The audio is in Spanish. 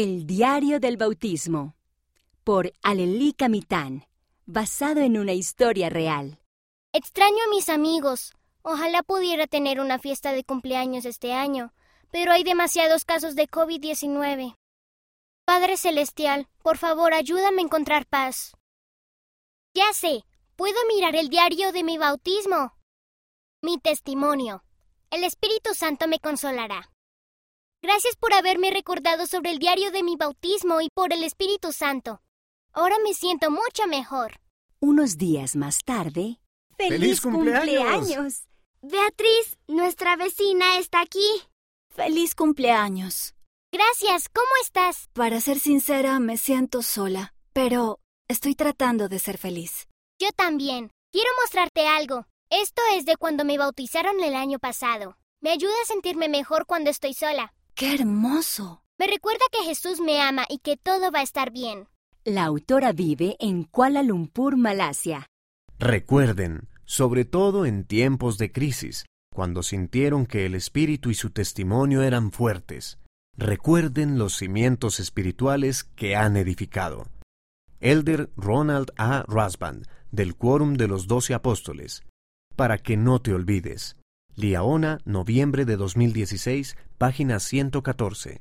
El diario del bautismo por Alelí Camitán, basado en una historia real. Extraño a mis amigos. Ojalá pudiera tener una fiesta de cumpleaños este año, pero hay demasiados casos de COVID-19. Padre Celestial, por favor, ayúdame a encontrar paz. Ya sé, puedo mirar el diario de mi bautismo. Mi testimonio. El Espíritu Santo me consolará. Gracias por haberme recordado sobre el diario de mi bautismo y por el Espíritu Santo. Ahora me siento mucho mejor. Unos días más tarde. ¡Feliz cumpleaños! Beatriz, nuestra vecina, está aquí. ¡Feliz cumpleaños! Gracias, ¿cómo estás? Para ser sincera, me siento sola, pero estoy tratando de ser feliz. Yo también. Quiero mostrarte algo. Esto es de cuando me bautizaron el año pasado. Me ayuda a sentirme mejor cuando estoy sola. ¡Qué hermoso! Me recuerda que Jesús me ama y que todo va a estar bien. La autora vive en Kuala Lumpur, Malasia. Recuerden, sobre todo en tiempos de crisis, cuando sintieron que el espíritu y su testimonio eran fuertes, recuerden los cimientos espirituales que han edificado. Elder Ronald A. Rasband, del Quórum de los Doce Apóstoles. Para que no te olvides. Liaona, noviembre de 2016, página 114.